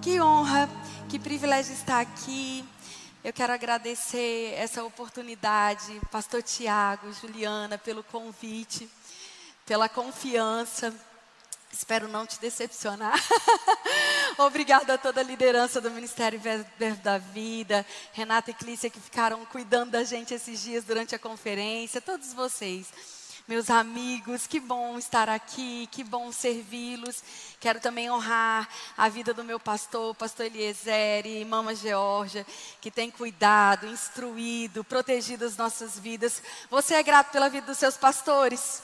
Que honra, que privilégio estar aqui. Eu quero agradecer essa oportunidade, Pastor Tiago, Juliana, pelo convite, pela confiança. Espero não te decepcionar. Obrigada a toda a liderança do Ministério Verbo da Vida, Renata e Clícia que ficaram cuidando da gente esses dias durante a conferência, todos vocês meus amigos, que bom estar aqui, que bom servi-los. Quero também honrar a vida do meu pastor, pastor Eliezer e mama Georgia, que tem cuidado, instruído, protegido as nossas vidas. Você é grato pela vida dos seus pastores?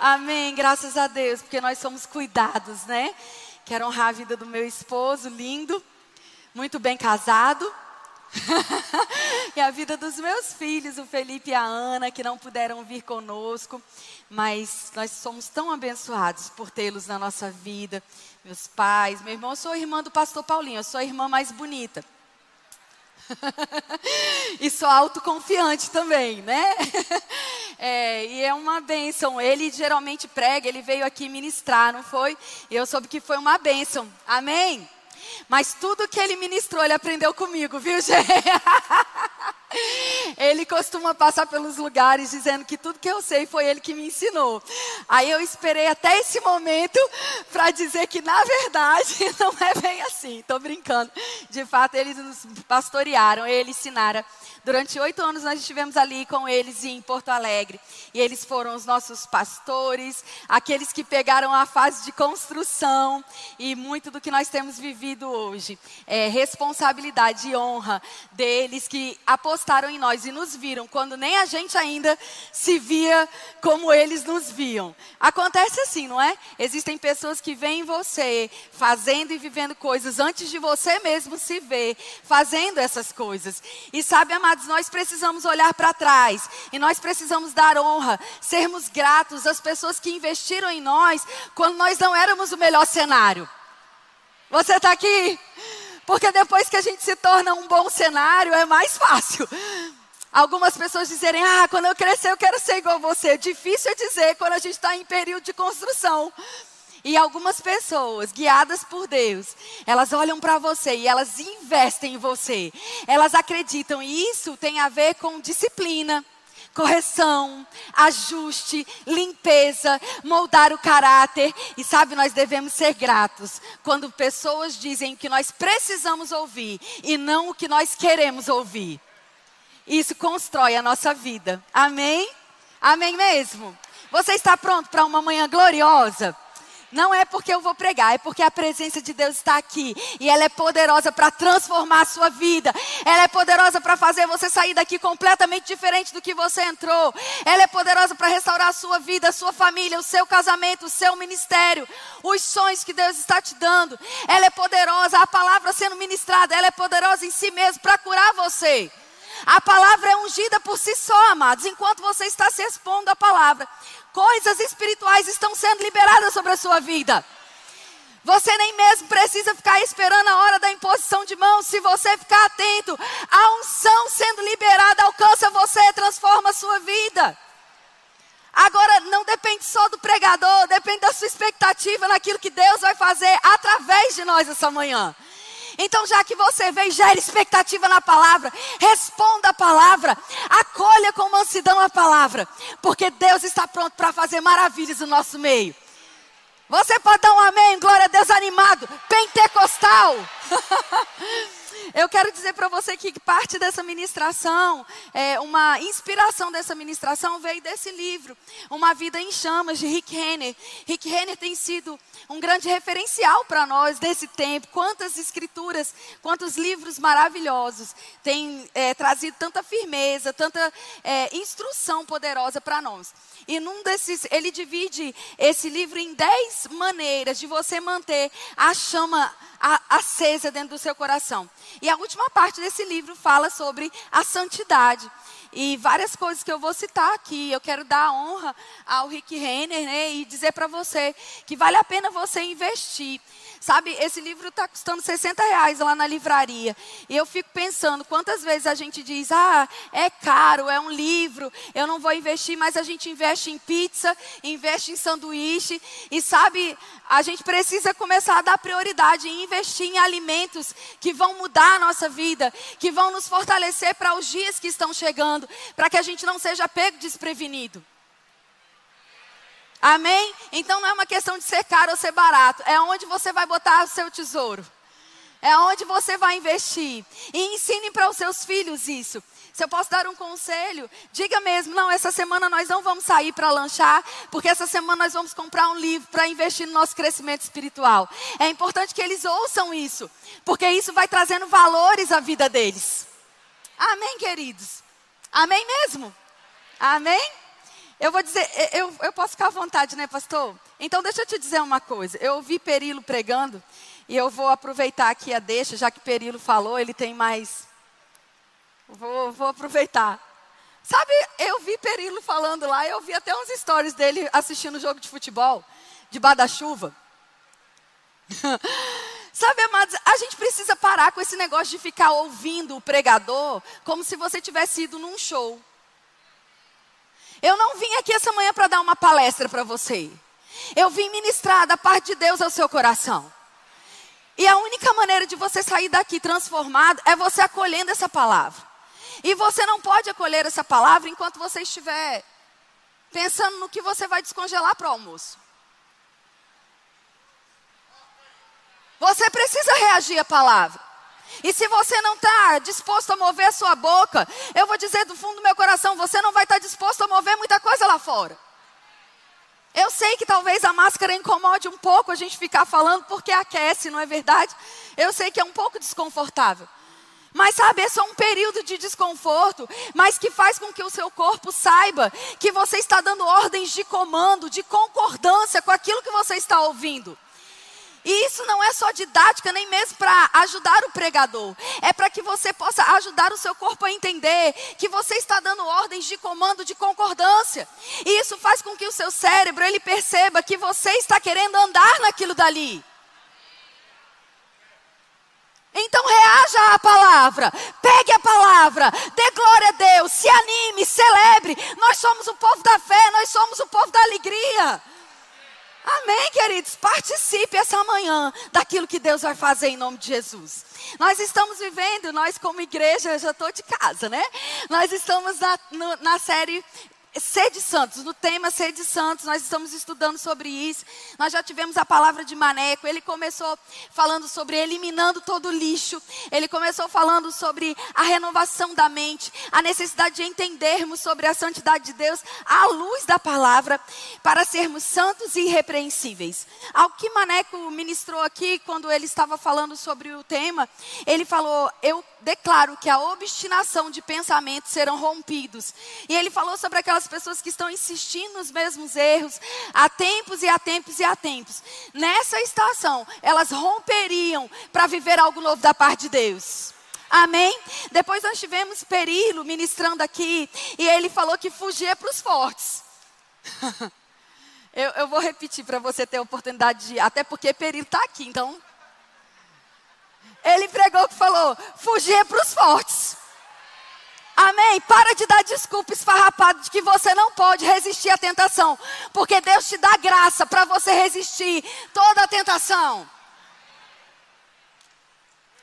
Amém, graças a Deus, porque nós somos cuidados, né? Quero honrar a vida do meu esposo, lindo, muito bem casado e a vida dos meus filhos, o Felipe e a Ana, que não puderam vir conosco, mas nós somos tão abençoados por tê-los na nossa vida. Meus pais, meu irmão, eu sou irmã do pastor Paulinho, eu sou a irmã mais bonita. e sou autoconfiante também, né? É, e é uma bênção. Ele geralmente prega, ele veio aqui ministrar, não foi? E eu soube que foi uma bênção. Amém? Mas tudo que ele ministrou, ele aprendeu comigo, viu, gente? Ele costuma passar pelos lugares dizendo que tudo que eu sei foi ele que me ensinou. Aí eu esperei até esse momento para dizer que na verdade não é bem assim. Estou brincando. De fato, eles nos pastorearam, eles ensinaram Durante oito anos nós estivemos ali com eles em Porto Alegre. E eles foram os nossos pastores, aqueles que pegaram a fase de construção e muito do que nós temos vivido hoje. É responsabilidade e honra deles que apostaram em nós e nos viram quando nem a gente ainda se via como eles nos viam. Acontece assim, não é? Existem pessoas que veem você fazendo e vivendo coisas antes de você mesmo se ver fazendo essas coisas. E sabe, amado, amados, nós precisamos olhar para trás e nós precisamos dar honra, sermos gratos às pessoas que investiram em nós quando nós não éramos o melhor cenário. Você está aqui? Porque depois que a gente se torna um bom cenário, é mais fácil. Algumas pessoas dizerem, ah, quando eu crescer eu quero ser igual a você. Difícil é dizer quando a gente está em período de construção. E algumas pessoas, guiadas por Deus, elas olham para você e elas investem em você. Elas acreditam, e isso tem a ver com disciplina correção, ajuste, limpeza, moldar o caráter. E sabe, nós devemos ser gratos quando pessoas dizem que nós precisamos ouvir e não o que nós queremos ouvir. Isso constrói a nossa vida. Amém? Amém mesmo? Você está pronto para uma manhã gloriosa? Não é porque eu vou pregar, é porque a presença de Deus está aqui. E ela é poderosa para transformar a sua vida. Ela é poderosa para fazer você sair daqui completamente diferente do que você entrou. Ela é poderosa para restaurar a sua vida, a sua família, o seu casamento, o seu ministério, os sonhos que Deus está te dando. Ela é poderosa, a palavra sendo ministrada, ela é poderosa em si mesmo para curar você. A palavra é ungida por si só, amados, enquanto você está se expondo à palavra coisas espirituais estão sendo liberadas sobre a sua vida. Você nem mesmo precisa ficar esperando a hora da imposição de mãos. Se você ficar atento, a unção sendo liberada alcança você, transforma a sua vida. Agora, não depende só do pregador, depende da sua expectativa naquilo que Deus vai fazer através de nós essa manhã. Então, já que você vem, gere expectativa na palavra, responda a palavra, acolha com mansidão a palavra, porque Deus está pronto para fazer maravilhas no nosso meio. Você pode dar um amém, glória a Deus animado, pentecostal. Eu quero dizer para você que parte dessa ministração, é, uma inspiração dessa ministração veio desse livro, Uma Vida em Chamas, de Rick Renner. Rick Renner tem sido um grande referencial para nós desse tempo. Quantas escrituras, quantos livros maravilhosos têm é, trazido tanta firmeza, tanta é, instrução poderosa para nós. E num desses, ele divide esse livro em dez maneiras de você manter a chama acesa dentro do seu coração. E a última parte desse livro fala sobre a santidade. E várias coisas que eu vou citar aqui. Eu quero dar honra ao Rick Renner né, e dizer para você que vale a pena você investir. Sabe, esse livro está custando 60 reais lá na livraria. E eu fico pensando, quantas vezes a gente diz, ah, é caro, é um livro, eu não vou investir, mas a gente investe em pizza, investe em sanduíche. E sabe, a gente precisa começar a dar prioridade em investir em alimentos que vão mudar a nossa vida, que vão nos fortalecer para os dias que estão chegando, para que a gente não seja pego desprevenido. Amém? Então não é uma questão de ser caro ou ser barato, é onde você vai botar o seu tesouro. É onde você vai investir. E ensine para os seus filhos isso. Se eu posso dar um conselho, diga mesmo: não, essa semana nós não vamos sair para lanchar, porque essa semana nós vamos comprar um livro para investir no nosso crescimento espiritual. É importante que eles ouçam isso, porque isso vai trazendo valores à vida deles. Amém, queridos? Amém mesmo? Amém? Eu vou dizer, eu, eu posso ficar à vontade, né, pastor? Então, deixa eu te dizer uma coisa. Eu ouvi Perilo pregando, e eu vou aproveitar aqui a deixa, já que Perilo falou, ele tem mais. Vou, vou aproveitar. Sabe, eu vi Perilo falando lá, eu vi até uns stories dele assistindo o jogo de futebol, debaixo da chuva. Sabe, amados, a gente precisa parar com esse negócio de ficar ouvindo o pregador como se você tivesse ido num show. Eu não vim aqui essa manhã para dar uma palestra para você. Eu vim ministrar da parte de Deus ao seu coração. E a única maneira de você sair daqui transformado é você acolhendo essa palavra. E você não pode acolher essa palavra enquanto você estiver pensando no que você vai descongelar para o almoço. Você precisa reagir à palavra. E se você não está disposto a mover a sua boca, eu vou dizer do fundo do meu coração: você não vai estar tá disposto a mover muita coisa lá fora. Eu sei que talvez a máscara incomode um pouco a gente ficar falando porque aquece, não é verdade? Eu sei que é um pouco desconfortável. Mas sabe, é só um período de desconforto, mas que faz com que o seu corpo saiba que você está dando ordens de comando, de concordância com aquilo que você está ouvindo. E isso não é só didática, nem mesmo para ajudar o pregador. É para que você possa ajudar o seu corpo a entender que você está dando ordens de comando, de concordância. E isso faz com que o seu cérebro ele perceba que você está querendo andar naquilo dali. Então reaja à palavra, pegue a palavra, dê glória a Deus, se anime, celebre. Nós somos o povo da fé, nós somos o povo da alegria. Amém, queridos? Participe essa manhã daquilo que Deus vai fazer em nome de Jesus. Nós estamos vivendo, nós como igreja, eu já estou de casa, né? Nós estamos na, na série Sede Santos, no tema Sede Santos, nós estamos estudando sobre isso. Nós já tivemos a palavra de Maneco. Ele começou falando sobre eliminando todo o lixo. Ele começou falando sobre a renovação da mente, a necessidade de entendermos sobre a santidade de Deus à luz da palavra, para sermos santos e irrepreensíveis. Ao que Maneco ministrou aqui, quando ele estava falando sobre o tema, ele falou: Eu declaro que a obstinação de pensamentos serão rompidos. E ele falou sobre aquelas pessoas que estão insistindo nos mesmos erros há tempos e há tempos e há tempos. Nessa estação, elas romperiam para viver algo novo da parte de Deus. Amém? Depois nós tivemos Perilo ministrando aqui, e ele falou que fugir para os fortes. eu, eu, vou repetir para você ter a oportunidade de. Até porque Perilo está aqui, então ele pregou que falou: fugir para os fortes. Amém? Para de dar desculpa esfarrapada de que você não pode resistir à tentação. Porque Deus te dá graça para você resistir toda a tentação.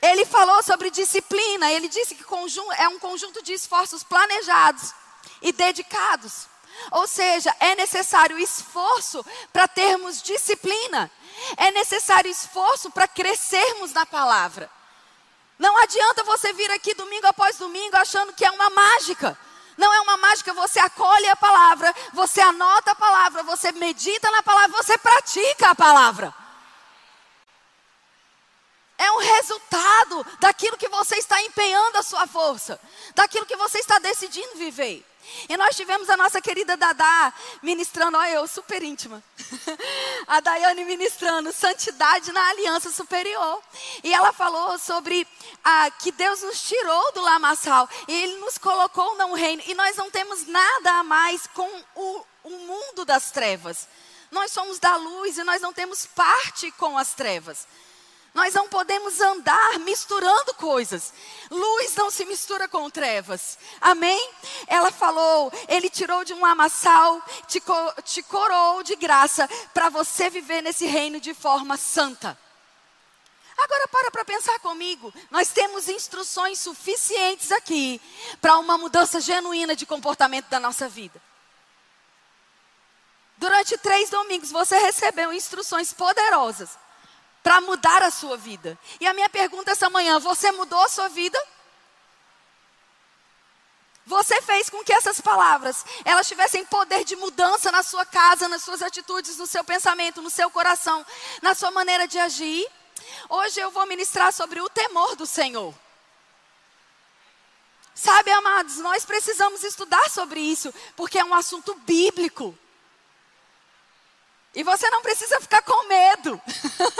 Ele falou sobre disciplina. Ele disse que é um conjunto de esforços planejados e dedicados. Ou seja, é necessário esforço para termos disciplina. É necessário esforço para crescermos na palavra. Não adianta você vir aqui domingo após domingo achando que é uma mágica. Não é uma mágica, você acolhe a palavra, você anota a palavra, você medita na palavra, você pratica a palavra. É um resultado daquilo que você está empenhando a sua força, daquilo que você está decidindo viver. E nós tivemos a nossa querida Dadá ministrando, olha eu, super íntima. a Daiane ministrando santidade na aliança superior. E ela falou sobre ah, que Deus nos tirou do lamaçal e Ele nos colocou no reino. E nós não temos nada a mais com o, o mundo das trevas. Nós somos da luz e nós não temos parte com as trevas. Nós não podemos andar misturando coisas. Luz não se mistura com trevas. Amém? Ela falou: Ele tirou de um amassal, te, te coroou de graça para você viver nesse reino de forma santa. Agora para para pensar comigo. Nós temos instruções suficientes aqui para uma mudança genuína de comportamento da nossa vida. Durante três domingos você recebeu instruções poderosas para mudar a sua vida. E a minha pergunta essa manhã: você mudou a sua vida? Você fez com que essas palavras elas tivessem poder de mudança na sua casa, nas suas atitudes, no seu pensamento, no seu coração, na sua maneira de agir? Hoje eu vou ministrar sobre o temor do Senhor. Sabe, amados, nós precisamos estudar sobre isso, porque é um assunto bíblico. E você não precisa ficar com medo.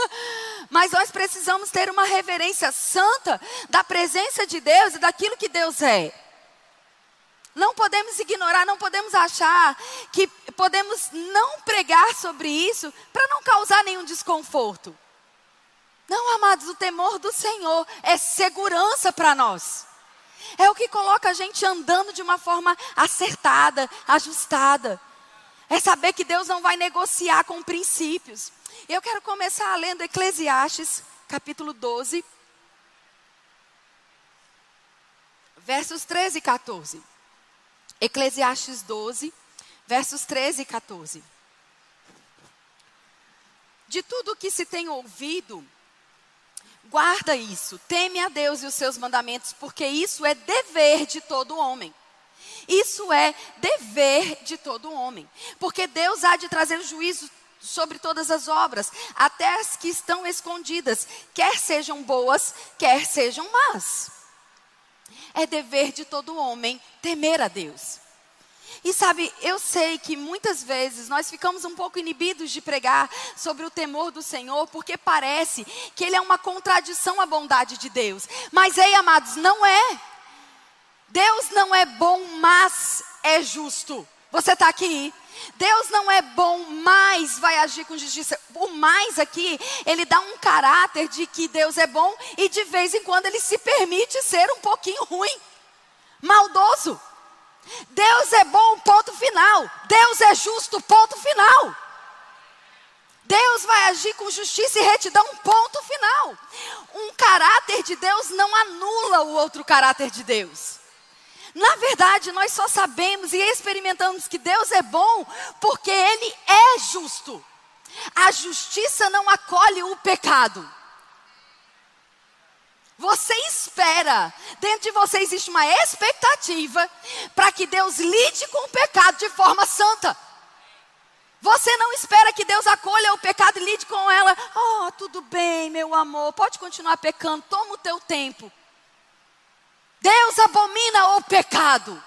Mas nós precisamos ter uma reverência santa da presença de Deus e daquilo que Deus é. Não podemos ignorar, não podemos achar que podemos não pregar sobre isso para não causar nenhum desconforto. Não, amados, o temor do Senhor é segurança para nós. É o que coloca a gente andando de uma forma acertada, ajustada. É saber que Deus não vai negociar com princípios. Eu quero começar lendo Eclesiastes, capítulo 12, versos 13 e 14. Eclesiastes 12, versos 13 e 14. De tudo que se tem ouvido, guarda isso, teme a Deus e os seus mandamentos, porque isso é dever de todo homem. Isso é dever de todo homem. Porque Deus há de trazer juízo sobre todas as obras, até as que estão escondidas, quer sejam boas, quer sejam más. É dever de todo homem temer a Deus. E sabe, eu sei que muitas vezes nós ficamos um pouco inibidos de pregar sobre o temor do Senhor, porque parece que ele é uma contradição à bondade de Deus. Mas, ei, amados, não é. Deus não é bom, mas é justo. Você está aqui? Deus não é bom, mas vai agir com justiça. O mais aqui, ele dá um caráter de que Deus é bom e de vez em quando ele se permite ser um pouquinho ruim, maldoso. Deus é bom, ponto final. Deus é justo, ponto final. Deus vai agir com justiça e retidão, ponto final. Um caráter de Deus não anula o outro caráter de Deus. Na verdade, nós só sabemos e experimentamos que Deus é bom porque Ele é justo. A justiça não acolhe o pecado. Você espera, dentro de você existe uma expectativa para que Deus lide com o pecado de forma santa. Você não espera que Deus acolha o pecado e lide com ela. Oh, tudo bem, meu amor, pode continuar pecando, toma o teu tempo. Deus abomina o pecado.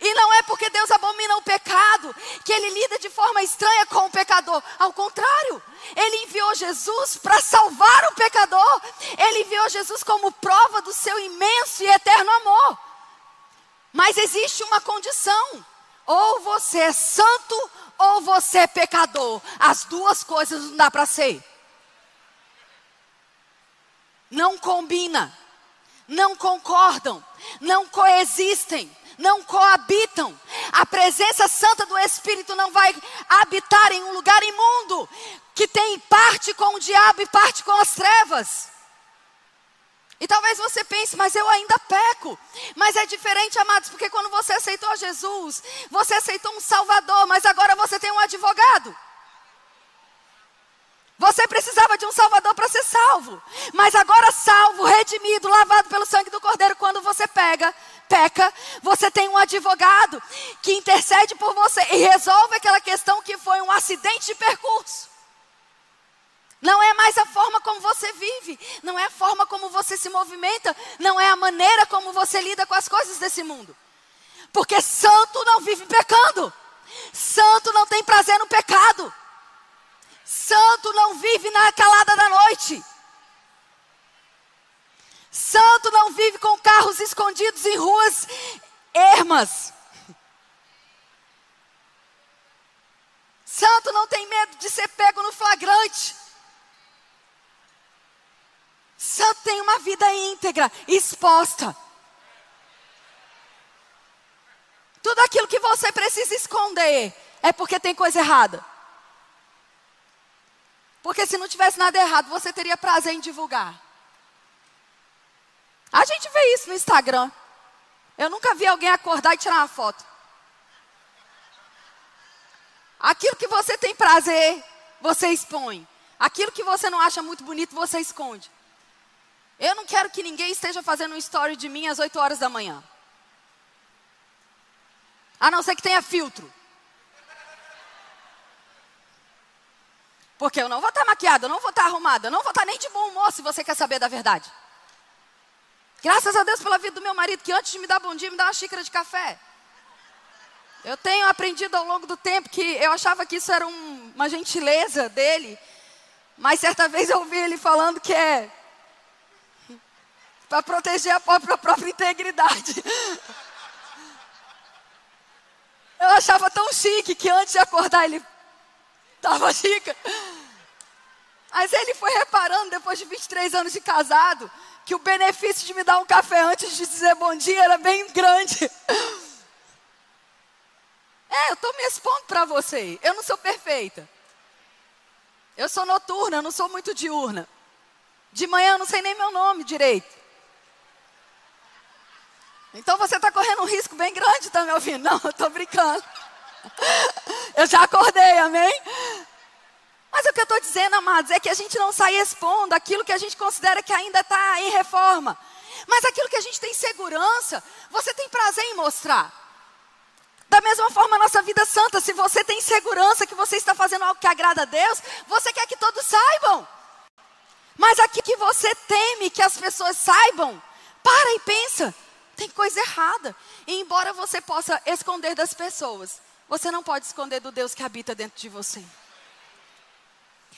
E não é porque Deus abomina o pecado que ele lida de forma estranha com o pecador. Ao contrário, ele enviou Jesus para salvar o pecador. Ele enviou Jesus como prova do seu imenso e eterno amor. Mas existe uma condição: ou você é santo ou você é pecador. As duas coisas não dá para ser. Não combina não concordam, não coexistem, não coabitam. A presença santa do Espírito não vai habitar em um lugar imundo que tem parte com o diabo e parte com as trevas. E talvez você pense, mas eu ainda peco. Mas é diferente, amados, porque quando você aceitou Jesus, você aceitou um Salvador, mas agora você tem um advogado. Você precisava de um Salvador para ser salvo. Mas agora salvo, redimido, lavado pelo sangue do Cordeiro, quando você pega, peca, você tem um advogado que intercede por você e resolve aquela questão que foi um acidente de percurso. Não é mais a forma como você vive, não é a forma como você se movimenta, não é a maneira como você lida com as coisas desse mundo. Porque santo não vive pecando. Santo não tem prazer no pecado. Santo não vive na calada da noite. Santo não vive com carros escondidos em ruas ermas. Santo não tem medo de ser pego no flagrante. tem uma vida íntegra, exposta. Tudo aquilo que você precisa esconder é porque tem coisa errada. Porque se não tivesse nada errado, você teria prazer em divulgar. A gente vê isso no Instagram. Eu nunca vi alguém acordar e tirar uma foto. Aquilo que você tem prazer, você expõe. Aquilo que você não acha muito bonito, você esconde. Eu não quero que ninguém esteja fazendo um story de mim às 8 horas da manhã. A não ser que tenha filtro. Porque eu não vou estar maquiada, eu não vou estar arrumada, eu não vou estar nem de bom humor se você quer saber da verdade. Graças a Deus pela vida do meu marido, que antes de me dar bom dia, me dá uma xícara de café. Eu tenho aprendido ao longo do tempo que eu achava que isso era um, uma gentileza dele, mas certa vez eu ouvi ele falando que é para proteger a própria, a própria integridade. Eu achava tão chique que antes de acordar ele estava chique. Mas ele foi reparando, depois de 23 anos de casado, que o benefício de me dar um café antes de dizer bom dia era bem grande. É, eu estou me expondo para você. Eu não sou perfeita. Eu sou noturna, eu não sou muito diurna. De manhã eu não sei nem meu nome direito. Então você está correndo um risco bem grande, tá me ouvindo? Não, eu estou brincando. Eu já acordei, amém? Mas o que eu estou dizendo, amados, é que a gente não sai expondo aquilo que a gente considera que ainda está em reforma. Mas aquilo que a gente tem segurança, você tem prazer em mostrar. Da mesma forma, a nossa vida santa, se você tem segurança que você está fazendo algo que agrada a Deus, você quer que todos saibam. Mas aqui que você teme que as pessoas saibam, para e pensa, tem coisa errada. E embora você possa esconder das pessoas, você não pode esconder do Deus que habita dentro de você.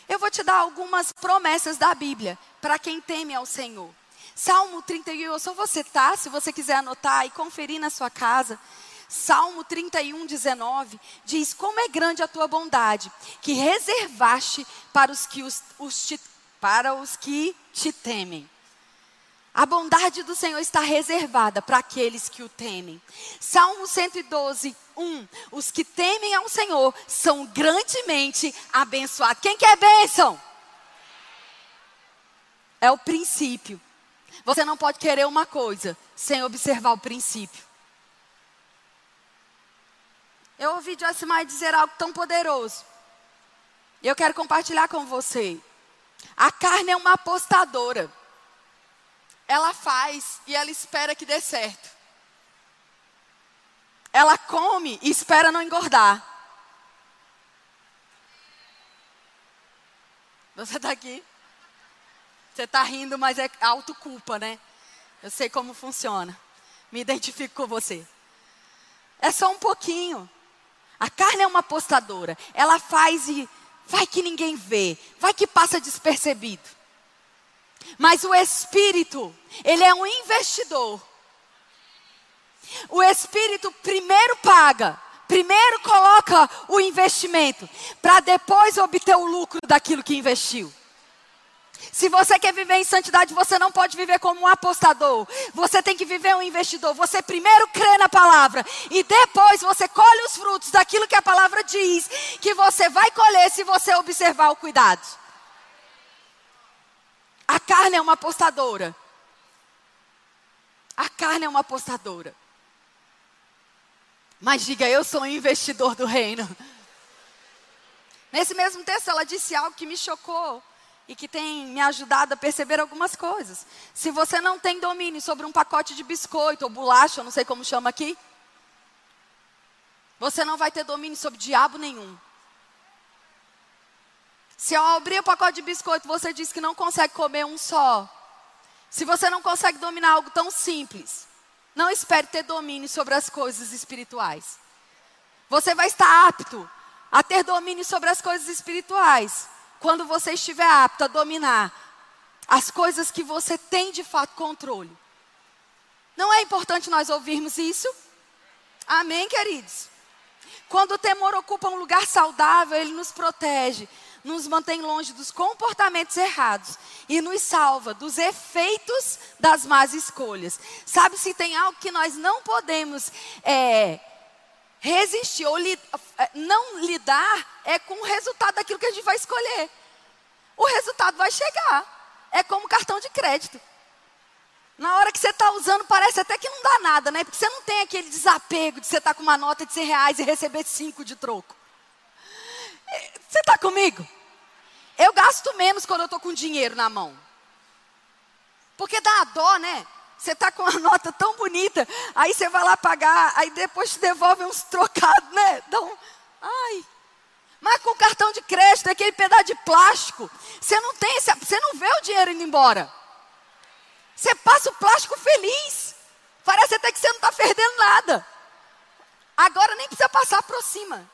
Eu vou te dar algumas promessas da Bíblia para quem teme ao Senhor. Salmo 31, eu só vou citar, se você quiser anotar e conferir na sua casa. Salmo 31, 19 diz: Como é grande a tua bondade, que reservaste para os que, os, os te, para os que te temem. A bondade do Senhor está reservada para aqueles que o temem. Salmo 112, 1. Os que temem ao Senhor são grandemente abençoados. Quem quer bênção? É o princípio. Você não pode querer uma coisa sem observar o princípio. Eu ouvi Joyce dizer algo tão poderoso. Eu quero compartilhar com você. A carne é uma apostadora ela faz e ela espera que dê certo. Ela come e espera não engordar. Você está aqui? Você está rindo, mas é autoculpa, né? Eu sei como funciona. Me identifico com você. É só um pouquinho. A carne é uma apostadora. Ela faz e vai que ninguém vê, vai que passa despercebido. Mas o espírito, ele é um investidor. O espírito primeiro paga, primeiro coloca o investimento, para depois obter o lucro daquilo que investiu. Se você quer viver em santidade, você não pode viver como um apostador. Você tem que viver um investidor. Você primeiro crê na palavra e depois você colhe os frutos daquilo que a palavra diz que você vai colher se você observar o cuidado. Carne é uma apostadora. A carne é uma apostadora. Mas diga, eu sou um investidor do reino. Nesse mesmo texto, ela disse algo que me chocou e que tem me ajudado a perceber algumas coisas. Se você não tem domínio sobre um pacote de biscoito ou bolacha, eu não sei como chama aqui, você não vai ter domínio sobre diabo nenhum. Se eu abrir o pacote de biscoito, você diz que não consegue comer um só. Se você não consegue dominar algo tão simples, não espere ter domínio sobre as coisas espirituais. Você vai estar apto a ter domínio sobre as coisas espirituais quando você estiver apto a dominar as coisas que você tem de fato controle. Não é importante nós ouvirmos isso? Amém, queridos? Quando o temor ocupa um lugar saudável, ele nos protege nos mantém longe dos comportamentos errados e nos salva dos efeitos das más escolhas. Sabe se tem algo que nós não podemos é, resistir ou li, é, não lidar é com o resultado daquilo que a gente vai escolher. O resultado vai chegar. É como cartão de crédito. Na hora que você está usando, parece até que não dá nada, né? Porque você não tem aquele desapego de você estar tá com uma nota de 100 reais e receber 5 de troco. Você está comigo? Eu gasto menos quando eu estou com dinheiro na mão. Porque dá a dó, né? Você está com uma nota tão bonita, aí você vai lá pagar, aí depois te devolve uns trocados, né? Um, ai. Mas com cartão de crédito, aquele pedaço de plástico, você não tem, você não vê o dinheiro indo embora. Você passa o plástico feliz. Parece até que você não está perdendo nada. Agora nem precisa passar por cima.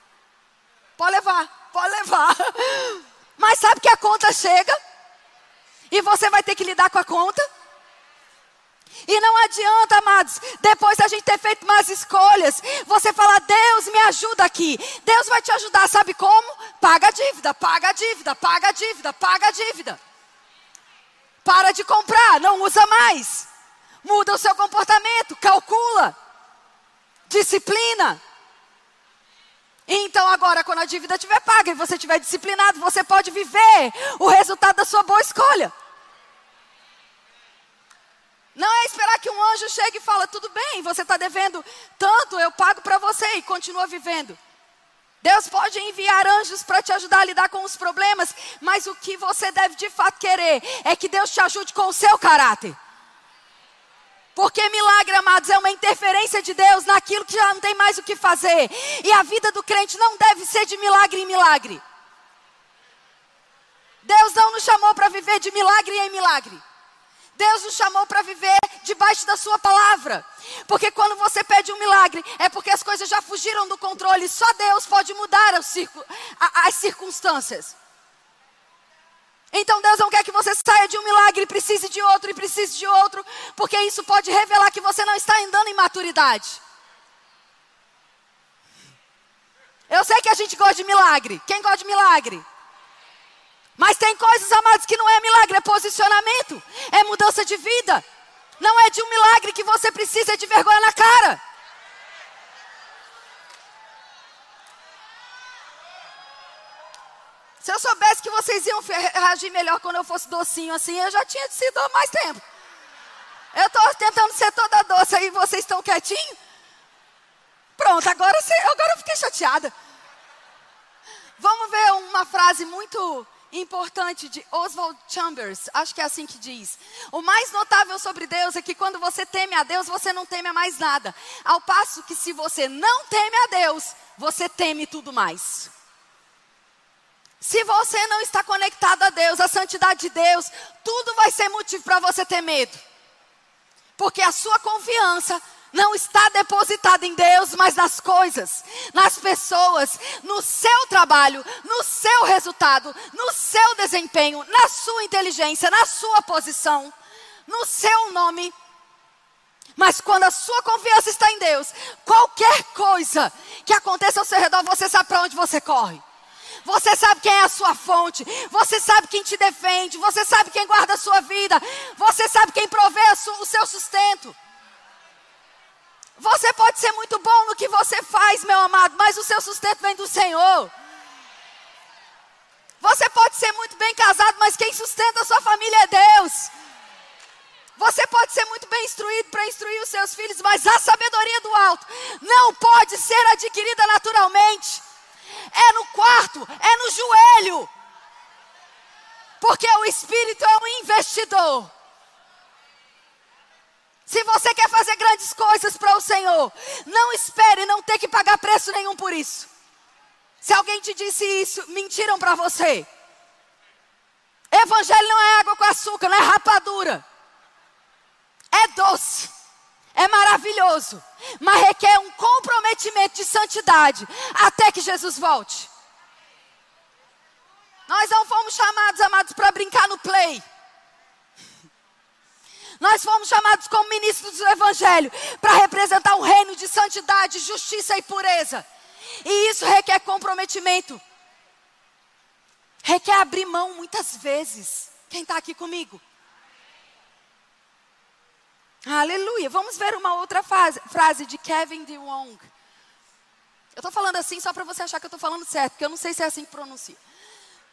Pode levar, pode levar. Mas sabe que a conta chega? E você vai ter que lidar com a conta? E não adianta, amados, depois a gente ter feito mais escolhas, você falar, Deus me ajuda aqui. Deus vai te ajudar, sabe como? Paga a dívida, paga a dívida, paga a dívida, paga a dívida. Para de comprar, não usa mais. Muda o seu comportamento, calcula. Disciplina. Então agora, quando a dívida estiver paga e você estiver disciplinado, você pode viver o resultado da sua boa escolha. Não é esperar que um anjo chegue e fala, tudo bem, você está devendo tanto, eu pago para você e continua vivendo. Deus pode enviar anjos para te ajudar a lidar com os problemas, mas o que você deve de fato querer é que Deus te ajude com o seu caráter. Porque milagre, amados, é uma interferência de Deus naquilo que já não tem mais o que fazer. E a vida do crente não deve ser de milagre em milagre. Deus não nos chamou para viver de milagre em milagre. Deus nos chamou para viver debaixo da Sua palavra. Porque quando você pede um milagre, é porque as coisas já fugiram do controle. Só Deus pode mudar as circunstâncias. Então Deus não quer que você saia de um milagre e precise de outro e precise de outro, porque isso pode revelar que você não está andando em maturidade. Eu sei que a gente gosta de milagre. Quem gosta de milagre? Mas tem coisas, amados, que não é milagre, é posicionamento, é mudança de vida. Não é de um milagre que você precisa de vergonha na cara. Se eu soubesse que vocês iam reagir melhor quando eu fosse docinho assim, eu já tinha sido há mais tempo. Eu estou tentando ser toda doce aí, vocês estão quietinhos? Pronto, agora, agora eu fiquei chateada. Vamos ver uma frase muito importante de Oswald Chambers, acho que é assim que diz. O mais notável sobre Deus é que quando você teme a Deus, você não teme a mais nada. Ao passo que se você não teme a Deus, você teme tudo mais. Se você não está conectado a Deus, a santidade de Deus, tudo vai ser motivo para você ter medo. Porque a sua confiança não está depositada em Deus, mas nas coisas, nas pessoas, no seu trabalho, no seu resultado, no seu desempenho, na sua inteligência, na sua posição, no seu nome. Mas quando a sua confiança está em Deus, qualquer coisa que aconteça ao seu redor, você sabe para onde você corre. Você sabe quem é a sua fonte. Você sabe quem te defende. Você sabe quem guarda a sua vida. Você sabe quem provê o seu sustento. Você pode ser muito bom no que você faz, meu amado, mas o seu sustento vem do Senhor. Você pode ser muito bem casado, mas quem sustenta a sua família é Deus. Você pode ser muito bem instruído para instruir os seus filhos, mas a sabedoria do alto não pode ser adquirida naturalmente. É no quarto, é no joelho. Porque o Espírito é um investidor. Se você quer fazer grandes coisas para o Senhor, não espere não ter que pagar preço nenhum por isso. Se alguém te disse isso, mentiram para você. Evangelho não é água com açúcar, não é rapadura. É doce, é maravilhoso, mas requer um comprometimento de santidade até que Jesus volte. Nós não fomos chamados, amados, para brincar no play. Nós fomos chamados como ministros do Evangelho para representar um reino de santidade, justiça e pureza. E isso requer comprometimento. requer abrir mão muitas vezes. Quem está aqui comigo? Aleluia. Vamos ver uma outra frase, frase de Kevin DeWong. Eu estou falando assim só para você achar que eu estou falando certo, porque eu não sei se é assim que pronuncia.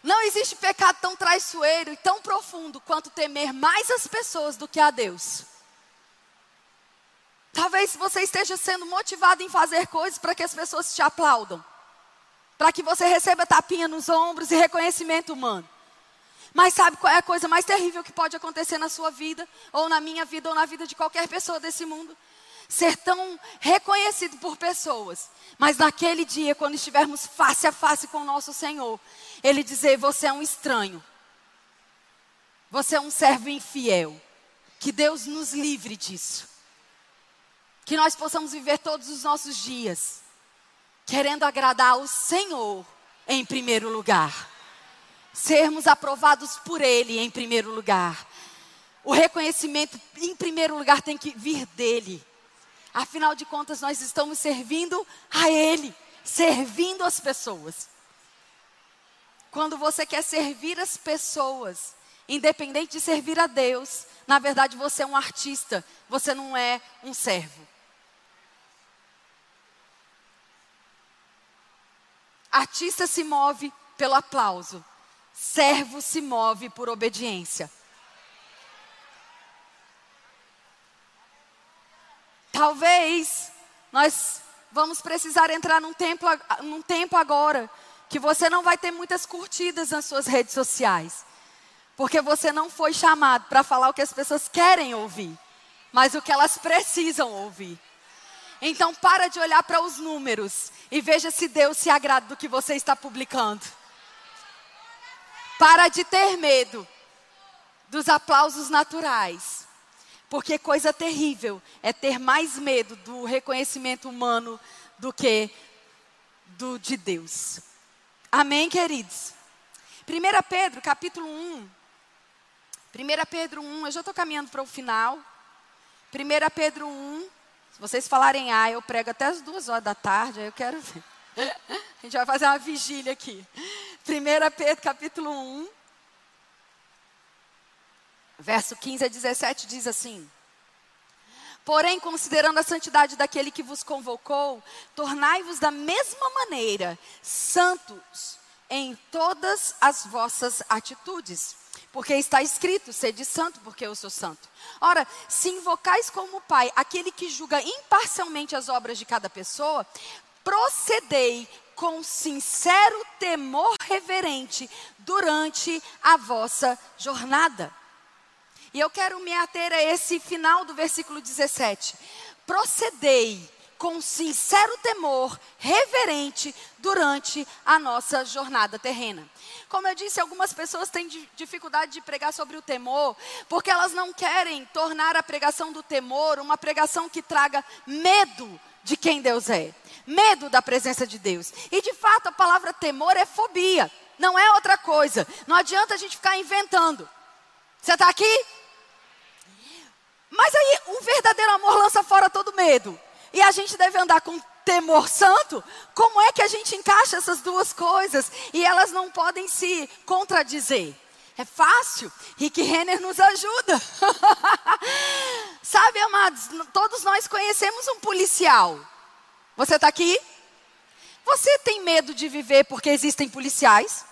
Não existe pecado tão traiçoeiro e tão profundo quanto temer mais as pessoas do que a Deus. Talvez você esteja sendo motivado em fazer coisas para que as pessoas te aplaudam, para que você receba tapinha nos ombros e reconhecimento humano. Mas sabe qual é a coisa mais terrível que pode acontecer na sua vida, ou na minha vida, ou na vida de qualquer pessoa desse mundo? Ser tão reconhecido por pessoas, mas naquele dia, quando estivermos face a face com o nosso Senhor, Ele dizer: Você é um estranho, você é um servo infiel. Que Deus nos livre disso. Que nós possamos viver todos os nossos dias querendo agradar ao Senhor em primeiro lugar. Sermos aprovados por Ele em primeiro lugar. O reconhecimento, em primeiro lugar, tem que vir dEle. Afinal de contas, nós estamos servindo a Ele, servindo as pessoas. Quando você quer servir as pessoas, independente de servir a Deus, na verdade você é um artista, você não é um servo. Artista se move pelo aplauso, servo se move por obediência. Talvez nós vamos precisar entrar num tempo, num tempo agora que você não vai ter muitas curtidas nas suas redes sociais. Porque você não foi chamado para falar o que as pessoas querem ouvir, mas o que elas precisam ouvir. Então para de olhar para os números e veja se Deus se agrada do que você está publicando. Para de ter medo dos aplausos naturais. Porque coisa terrível é ter mais medo do reconhecimento humano do que do de Deus. Amém, queridos? 1 Pedro, capítulo 1. 1 Pedro 1, eu já estou caminhando para o final. 1 Pedro 1, se vocês falarem ah, eu prego até as duas horas da tarde, aí eu quero ver. A gente vai fazer uma vigília aqui. 1 Pedro capítulo 1, verso 15 a 17 diz assim: Porém, considerando a santidade daquele que vos convocou, tornai-vos da mesma maneira santos em todas as vossas atitudes porque está escrito: sede santo, porque eu sou santo. Ora, se invocais como Pai aquele que julga imparcialmente as obras de cada pessoa, procedei com sincero temor reverente durante a vossa jornada. E eu quero me ater a esse final do versículo 17. Procedei com sincero temor reverente durante a nossa jornada terrena. Como eu disse, algumas pessoas têm dificuldade de pregar sobre o temor, porque elas não querem tornar a pregação do temor uma pregação que traga medo de quem Deus é, medo da presença de Deus. E de fato, a palavra temor é fobia, não é outra coisa. Não adianta a gente ficar inventando. Você está aqui? Mas aí, o verdadeiro amor lança fora todo medo. E a gente deve andar com temor santo, como é que a gente encaixa essas duas coisas e elas não podem se contradizer? É fácil, Rick Renner nos ajuda. Sabe, amados, todos nós conhecemos um policial. Você está aqui? Você tem medo de viver porque existem policiais?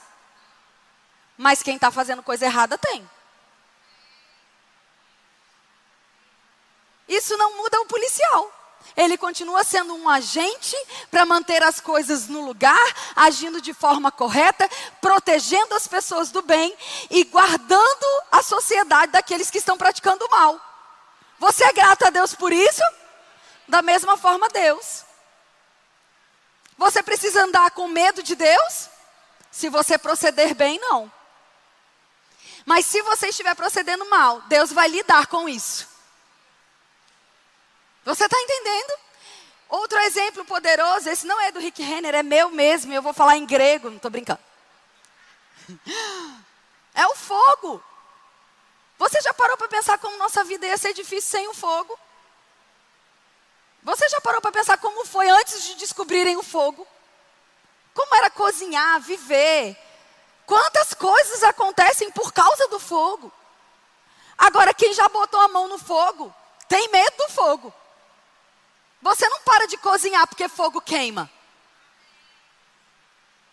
Mas quem está fazendo coisa errada tem. Isso não muda o policial ele continua sendo um agente para manter as coisas no lugar, agindo de forma correta, protegendo as pessoas do bem e guardando a sociedade daqueles que estão praticando o mal. Você é grato a Deus por isso? Da mesma forma, Deus. Você precisa andar com medo de Deus? Se você proceder bem, não. Mas se você estiver procedendo mal, Deus vai lidar com isso. Você está entendendo? Outro exemplo poderoso, esse não é do Rick Renner, é meu mesmo, eu vou falar em grego, não estou brincando. É o fogo. Você já parou para pensar como nossa vida ia ser difícil sem o fogo? Você já parou para pensar como foi antes de descobrirem o fogo? Como era cozinhar, viver, Quantas coisas acontecem por causa do fogo? Agora, quem já botou a mão no fogo, tem medo do fogo. Você não para de cozinhar porque fogo queima.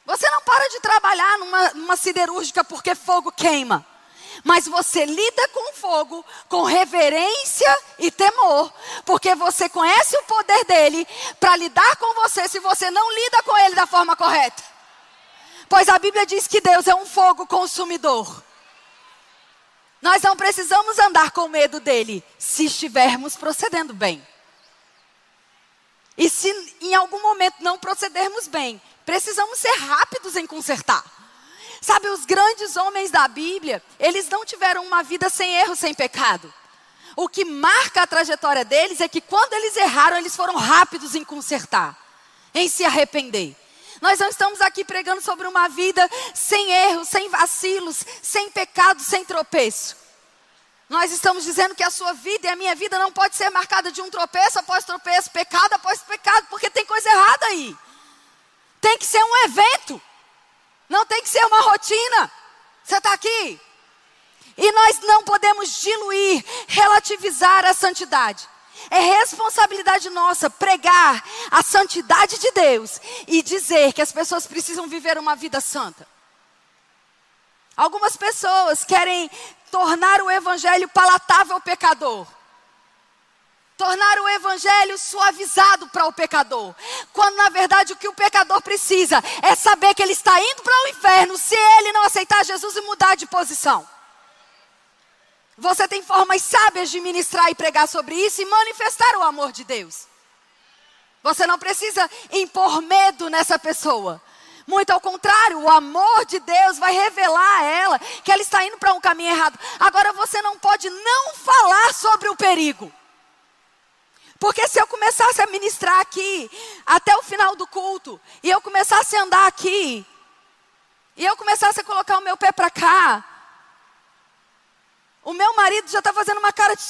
Você não para de trabalhar numa, numa siderúrgica porque fogo queima. Mas você lida com fogo com reverência e temor, porque você conhece o poder dele para lidar com você se você não lida com ele da forma correta. Pois a Bíblia diz que Deus é um fogo consumidor. Nós não precisamos andar com medo dele se estivermos procedendo bem. E se em algum momento não procedermos bem, precisamos ser rápidos em consertar. Sabe, os grandes homens da Bíblia, eles não tiveram uma vida sem erro, sem pecado. O que marca a trajetória deles é que quando eles erraram, eles foram rápidos em consertar, em se arrepender. Nós não estamos aqui pregando sobre uma vida sem erros, sem vacilos, sem pecado, sem tropeço. Nós estamos dizendo que a sua vida e a minha vida não pode ser marcada de um tropeço após tropeço, pecado após pecado, porque tem coisa errada aí. Tem que ser um evento. Não tem que ser uma rotina. Você está aqui? E nós não podemos diluir, relativizar a santidade. É responsabilidade nossa pregar a santidade de Deus e dizer que as pessoas precisam viver uma vida santa. Algumas pessoas querem tornar o evangelho palatável ao pecador tornar o evangelho suavizado para o pecador. Quando na verdade o que o pecador precisa é saber que ele está indo para o inferno se ele não aceitar Jesus e mudar de posição. Você tem formas sábias de ministrar e pregar sobre isso e manifestar o amor de Deus. Você não precisa impor medo nessa pessoa. Muito ao contrário, o amor de Deus vai revelar a ela que ela está indo para um caminho errado. Agora você não pode não falar sobre o perigo. Porque se eu começasse a ministrar aqui até o final do culto, e eu começasse a andar aqui, e eu começasse a colocar o meu pé para cá, o meu marido já está fazendo uma cara de.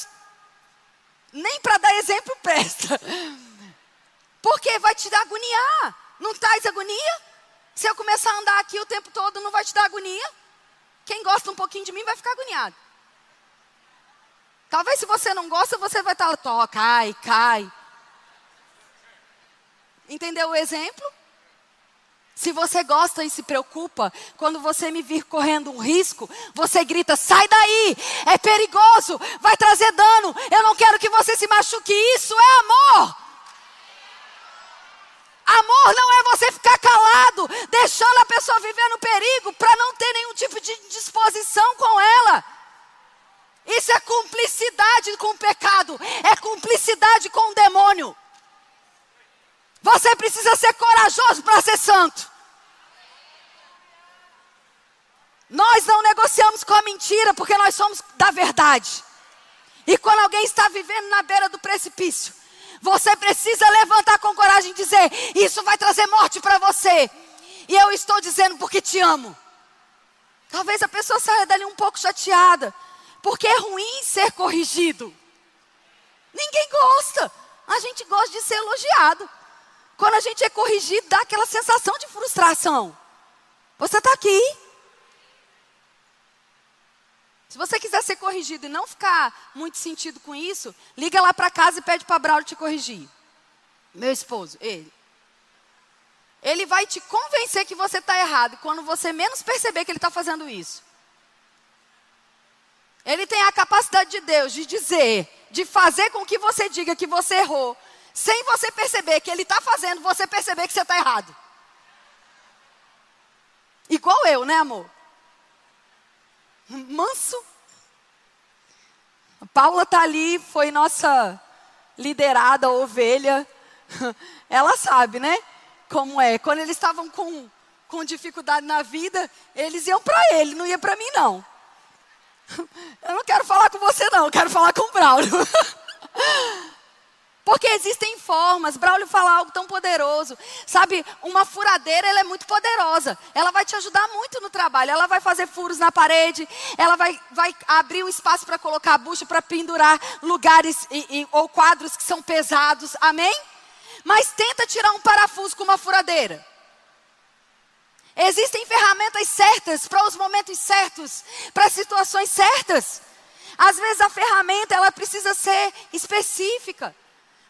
Nem para dar exemplo presta. Porque vai te dar agoniar. Não traz agonia? Se eu começar a andar aqui o tempo todo, não vai te dar agonia? Quem gosta um pouquinho de mim vai ficar agoniado. Talvez se você não gosta, você vai estar, lá, cai, cai. Entendeu o exemplo? Se você gosta e se preocupa, quando você me vir correndo um risco, você grita: sai daí, é perigoso, vai trazer dano, eu não quero que você se machuque. Isso é amor. Amor não é você ficar calado, deixando a pessoa viver no perigo para não ter nenhum tipo de disposição com ela. Isso é cumplicidade com o pecado, é cumplicidade com o demônio. Você precisa ser corajoso para ser santo. Nós não negociamos com a mentira porque nós somos da verdade. E quando alguém está vivendo na beira do precipício, você precisa levantar com coragem e dizer: Isso vai trazer morte para você. E eu estou dizendo porque te amo. Talvez a pessoa saia dali um pouco chateada. Porque é ruim ser corrigido. Ninguém gosta. A gente gosta de ser elogiado. Quando a gente é corrigido, dá aquela sensação de frustração. Você está aqui. Se você quiser ser corrigido e não ficar muito sentido com isso, liga lá para casa e pede para Braulio te corrigir. Meu esposo, ele. Ele vai te convencer que você está errado. Quando você menos perceber que ele está fazendo isso, ele tem a capacidade de Deus de dizer, de fazer com que você diga que você errou, sem você perceber que Ele está fazendo você perceber que você está errado. Igual eu, né, amor? Manso. A Paula está ali, foi nossa liderada, ovelha. Ela sabe, né? Como é. Quando eles estavam com, com dificuldade na vida, eles iam para ele, não ia para mim, não. Eu não quero falar com você, não, eu quero falar com o Braulio. Porque existem formas. Braulio fala algo tão poderoso. Sabe, uma furadeira ela é muito poderosa. Ela vai te ajudar muito no trabalho. Ela vai fazer furos na parede. Ela vai, vai abrir um espaço para colocar a bucha, para pendurar lugares e, e, ou quadros que são pesados. Amém? Mas tenta tirar um parafuso com uma furadeira. Existem ferramentas certas para os momentos certos, para situações certas. Às vezes a ferramenta ela precisa ser específica.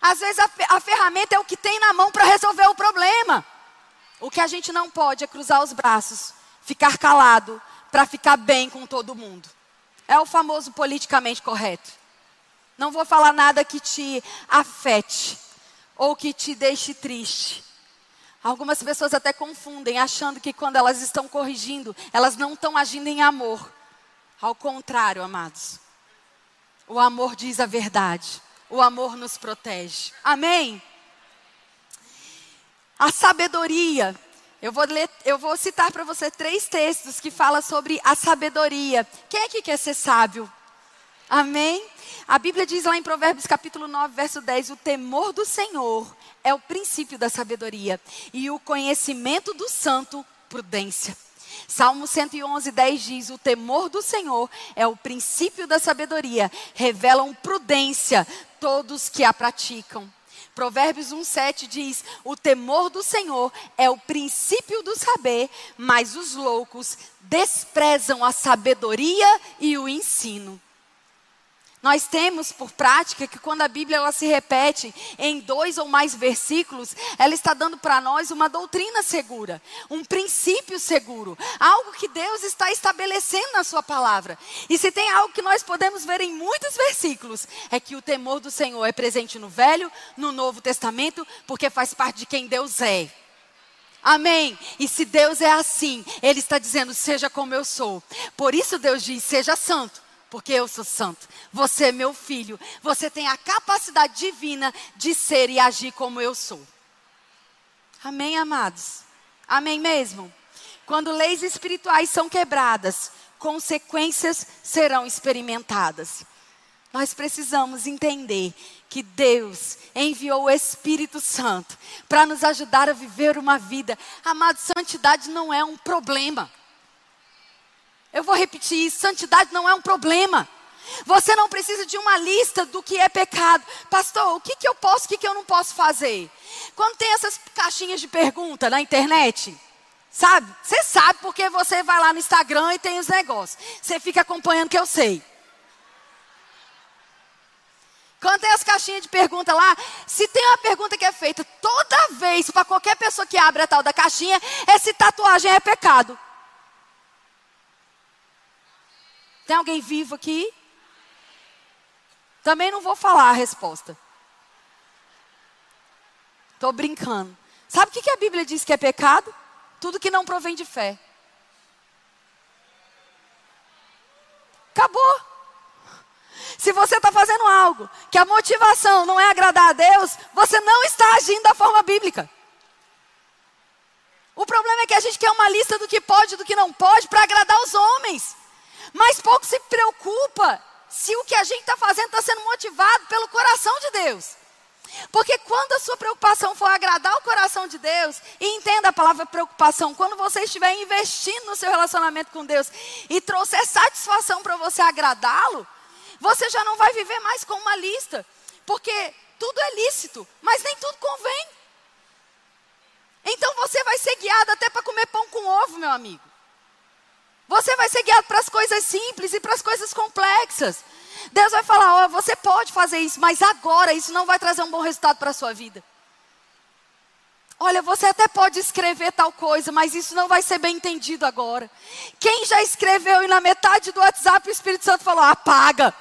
Às vezes a, a ferramenta é o que tem na mão para resolver o problema. O que a gente não pode é cruzar os braços, ficar calado para ficar bem com todo mundo. É o famoso politicamente correto. Não vou falar nada que te afete ou que te deixe triste. Algumas pessoas até confundem, achando que quando elas estão corrigindo, elas não estão agindo em amor. Ao contrário, amados. O amor diz a verdade. O amor nos protege. Amém? A sabedoria. Eu vou, ler, eu vou citar para você três textos que falam sobre a sabedoria. Quem aqui quer ser sábio? Amém? A Bíblia diz lá em Provérbios capítulo 9, verso 10: O temor do Senhor é o princípio da sabedoria, e o conhecimento do santo, prudência. Salmo 111, 10 diz: O temor do Senhor é o princípio da sabedoria, revelam prudência todos que a praticam. Provérbios 1,7 diz: O temor do Senhor é o princípio do saber, mas os loucos desprezam a sabedoria e o ensino. Nós temos por prática que quando a Bíblia ela se repete em dois ou mais versículos, ela está dando para nós uma doutrina segura, um princípio seguro, algo que Deus está estabelecendo na sua palavra. E se tem algo que nós podemos ver em muitos versículos, é que o temor do Senhor é presente no Velho, no Novo Testamento, porque faz parte de quem Deus é. Amém. E se Deus é assim, Ele está dizendo: seja como eu sou. Por isso Deus diz: seja santo porque eu sou santo. Você é meu filho. Você tem a capacidade divina de ser e agir como eu sou. Amém, amados? Amém mesmo? Quando leis espirituais são quebradas, consequências serão experimentadas. Nós precisamos entender que Deus enviou o Espírito Santo para nos ajudar a viver uma vida. Amado, santidade não é um problema. Eu vou repetir isso: santidade não é um problema. Você não precisa de uma lista do que é pecado. Pastor, o que, que eu posso, o que, que eu não posso fazer? Quando tem essas caixinhas de pergunta na internet, sabe? Você sabe porque você vai lá no Instagram e tem os negócios. Você fica acompanhando que eu sei. Quando tem as caixinhas de pergunta lá, se tem uma pergunta que é feita toda vez para qualquer pessoa que abre a tal da caixinha, é se tatuagem é pecado. Tem alguém vivo aqui? Também não vou falar a resposta. Estou brincando. Sabe o que a Bíblia diz que é pecado? Tudo que não provém de fé. Acabou. Se você está fazendo algo que a motivação não é agradar a Deus, você não está agindo da forma bíblica. O problema é que a gente quer uma lista do que pode e do que não pode para agradar os homens mas pouco se preocupa se o que a gente está fazendo está sendo motivado pelo coração de Deus. Porque quando a sua preocupação for agradar o coração de Deus, e entenda a palavra preocupação, quando você estiver investindo no seu relacionamento com Deus e trouxer satisfação para você agradá-lo, você já não vai viver mais com uma lista. Porque tudo é lícito, mas nem tudo convém. Então você vai ser guiado até para comer pão com ovo, meu amigo. Você vai ser guiado para as coisas simples e para as coisas complexas. Deus vai falar: Ó, oh, você pode fazer isso, mas agora isso não vai trazer um bom resultado para a sua vida. Olha, você até pode escrever tal coisa, mas isso não vai ser bem entendido agora. Quem já escreveu e na metade do WhatsApp o Espírito Santo falou: apaga.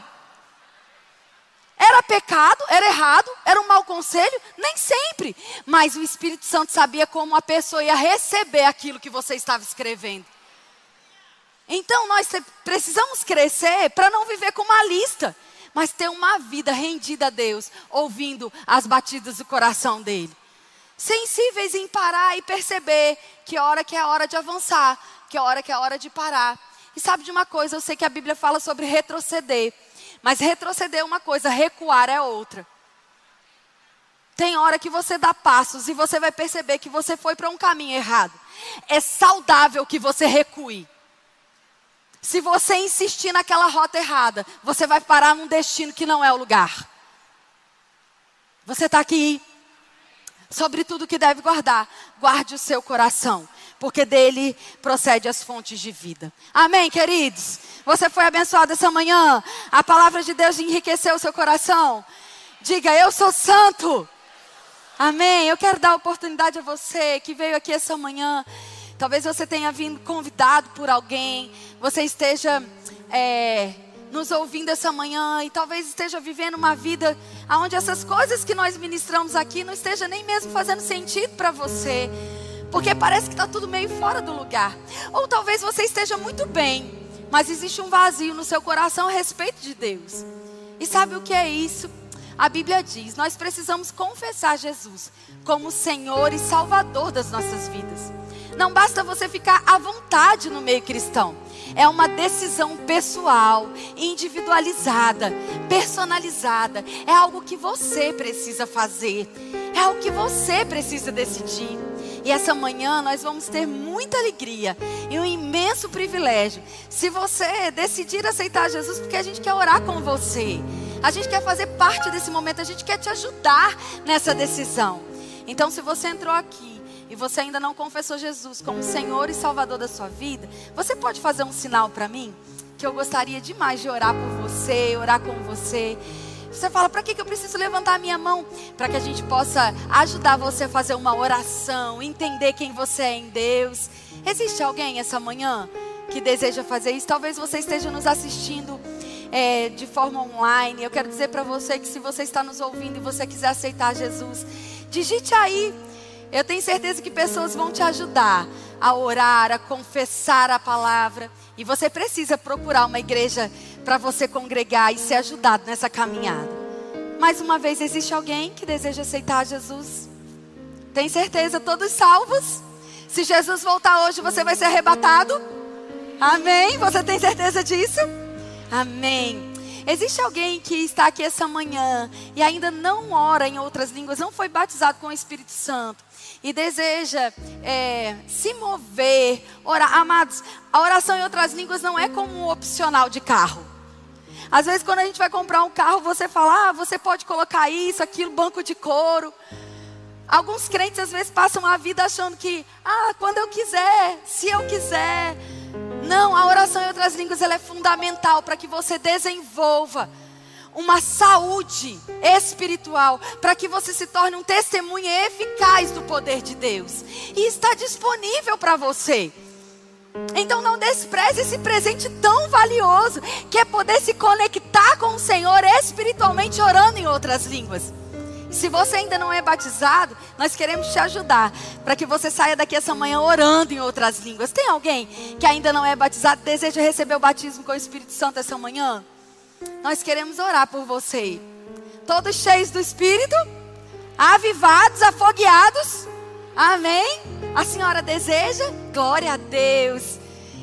Era pecado, era errado, era um mau conselho? Nem sempre. Mas o Espírito Santo sabia como a pessoa ia receber aquilo que você estava escrevendo. Então nós precisamos crescer para não viver com uma lista, mas ter uma vida rendida a Deus, ouvindo as batidas do coração dele. Sensíveis em parar e perceber que hora que é hora de avançar, que hora que é hora de parar. E sabe de uma coisa, eu sei que a Bíblia fala sobre retroceder, mas retroceder é uma coisa, recuar é outra. Tem hora que você dá passos e você vai perceber que você foi para um caminho errado. É saudável que você recue. Se você insistir naquela rota errada, você vai parar num destino que não é o lugar. Você está aqui. sobre tudo que deve guardar, guarde o seu coração, porque dele procede as fontes de vida. Amém, queridos? Você foi abençoado essa manhã? A palavra de Deus enriqueceu o seu coração? Diga, eu sou santo. Amém. Eu quero dar oportunidade a você que veio aqui essa manhã. Talvez você tenha vindo convidado por alguém, você esteja é, nos ouvindo essa manhã e talvez esteja vivendo uma vida onde essas coisas que nós ministramos aqui não esteja nem mesmo fazendo sentido para você, porque parece que está tudo meio fora do lugar. Ou talvez você esteja muito bem, mas existe um vazio no seu coração a respeito de Deus. E sabe o que é isso? A Bíblia diz: nós precisamos confessar Jesus como Senhor e Salvador das nossas vidas. Não basta você ficar à vontade no meio cristão. É uma decisão pessoal, individualizada, personalizada. É algo que você precisa fazer. É algo que você precisa decidir. E essa manhã nós vamos ter muita alegria e um imenso privilégio se você decidir aceitar Jesus, porque a gente quer orar com você. A gente quer fazer parte desse momento, a gente quer te ajudar nessa decisão. Então, se você entrou aqui e você ainda não confessou Jesus como Senhor e Salvador da sua vida, você pode fazer um sinal para mim? Que eu gostaria demais de orar por você, orar com você. Você fala, para que, que eu preciso levantar a minha mão? Para que a gente possa ajudar você a fazer uma oração, entender quem você é em Deus. Existe alguém essa manhã que deseja fazer isso? Talvez você esteja nos assistindo é, de forma online. Eu quero dizer para você que se você está nos ouvindo e você quiser aceitar Jesus, digite aí eu tenho certeza que pessoas vão te ajudar a orar, a confessar a palavra. E você precisa procurar uma igreja para você congregar e ser ajudado nessa caminhada. Mais uma vez, existe alguém que deseja aceitar Jesus? Tem certeza? Todos salvos? Se Jesus voltar hoje, você vai ser arrebatado? Amém? Você tem certeza disso? Amém. Existe alguém que está aqui essa manhã e ainda não ora em outras línguas, não foi batizado com o Espírito Santo e deseja é, se mover, orar. Amados, a oração em outras línguas não é como um opcional de carro. Às vezes, quando a gente vai comprar um carro, você fala, ah, você pode colocar isso, aquilo, banco de couro. Alguns crentes às vezes passam a vida achando que, ah, quando eu quiser, se eu quiser. Não, a oração em outras línguas ela é fundamental para que você desenvolva uma saúde espiritual, para que você se torne um testemunho eficaz do poder de Deus. E está disponível para você. Então não despreze esse presente tão valioso, que é poder se conectar com o Senhor espiritualmente orando em outras línguas. Se você ainda não é batizado, nós queremos te ajudar para que você saia daqui essa manhã orando em outras línguas. Tem alguém que ainda não é batizado, deseja receber o batismo com o Espírito Santo essa manhã? Nós queremos orar por você. Todos cheios do Espírito, avivados, afogueados. Amém? A senhora deseja? Glória a Deus.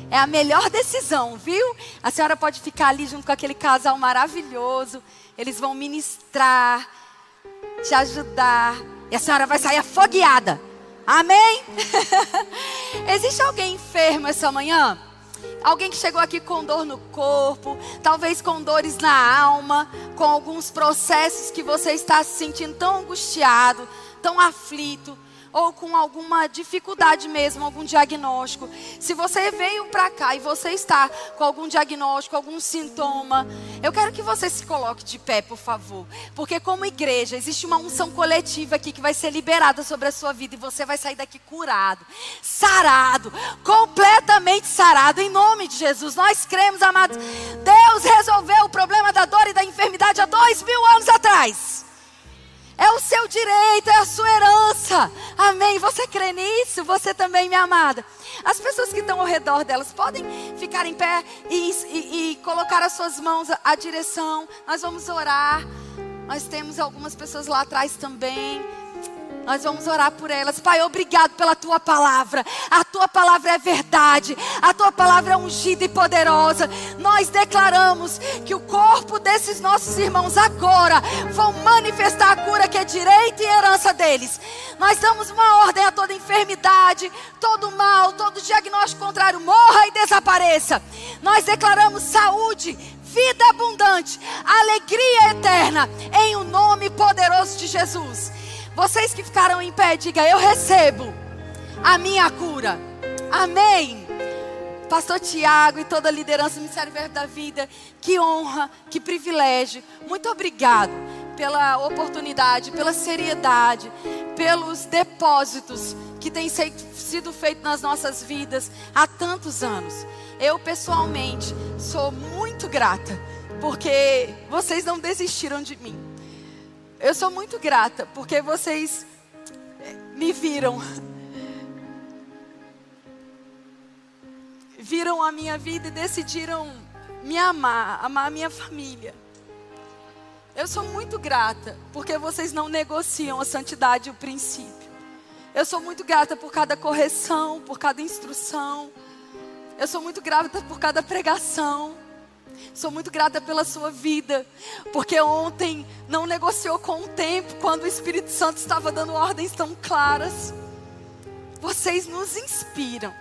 É a melhor decisão, viu? A senhora pode ficar ali junto com aquele casal maravilhoso. Eles vão ministrar, te ajudar. E a senhora vai sair afogueada. Amém? Existe alguém enfermo essa manhã? Alguém que chegou aqui com dor no corpo, talvez com dores na alma, com alguns processos que você está se sentindo tão angustiado, tão aflito ou com alguma dificuldade mesmo, algum diagnóstico. Se você veio para cá e você está com algum diagnóstico, algum sintoma, eu quero que você se coloque de pé, por favor. Porque como igreja, existe uma unção coletiva aqui que vai ser liberada sobre a sua vida e você vai sair daqui curado, sarado, completamente sarado em nome de Jesus. Nós cremos, amados. Deus resolveu o problema da dor e da enfermidade há dois mil anos atrás. É o seu direito, é a sua herança. Amém. Você crê nisso? Você também, minha amada. As pessoas que estão ao redor delas podem ficar em pé e, e, e colocar as suas mãos à direção. Nós vamos orar. Nós temos algumas pessoas lá atrás também. Nós vamos orar por elas. Pai, obrigado pela tua palavra. A tua palavra é verdade. A tua palavra é ungida e poderosa. Nós declaramos que o corpo desses nossos irmãos agora vão manifestar a cura que é direito e herança deles. Nós damos uma ordem a toda enfermidade, todo mal, todo diagnóstico contrário morra e desapareça. Nós declaramos saúde, vida abundante, alegria eterna em o nome poderoso de Jesus. Vocês que ficaram em pé, diga: Eu recebo a minha cura. Amém. Pastor Tiago e toda a liderança do Ministério Verbo da Vida, que honra, que privilégio. Muito obrigado pela oportunidade, pela seriedade, pelos depósitos que têm sido feitos nas nossas vidas há tantos anos. Eu, pessoalmente, sou muito grata, porque vocês não desistiram de mim. Eu sou muito grata, porque vocês eh, me viram viram a minha vida e decidiram me amar, amar a minha família. Eu sou muito grata porque vocês não negociam a santidade e o princípio. Eu sou muito grata por cada correção, por cada instrução. Eu sou muito grata por cada pregação. Sou muito grata pela sua vida, porque ontem não negociou com o tempo quando o Espírito Santo estava dando ordens tão claras. Vocês nos inspiram.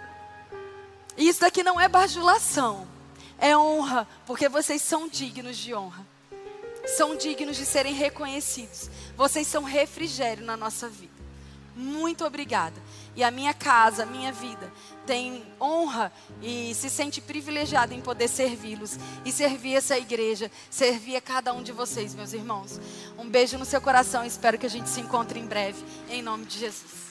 E isso daqui não é bajulação, é honra, porque vocês são dignos de honra. São dignos de serem reconhecidos. Vocês são refrigério na nossa vida. Muito obrigada. E a minha casa, a minha vida, tem honra e se sente privilegiada em poder servi-los e servir essa igreja, servir a cada um de vocês, meus irmãos. Um beijo no seu coração. Espero que a gente se encontre em breve. Em nome de Jesus.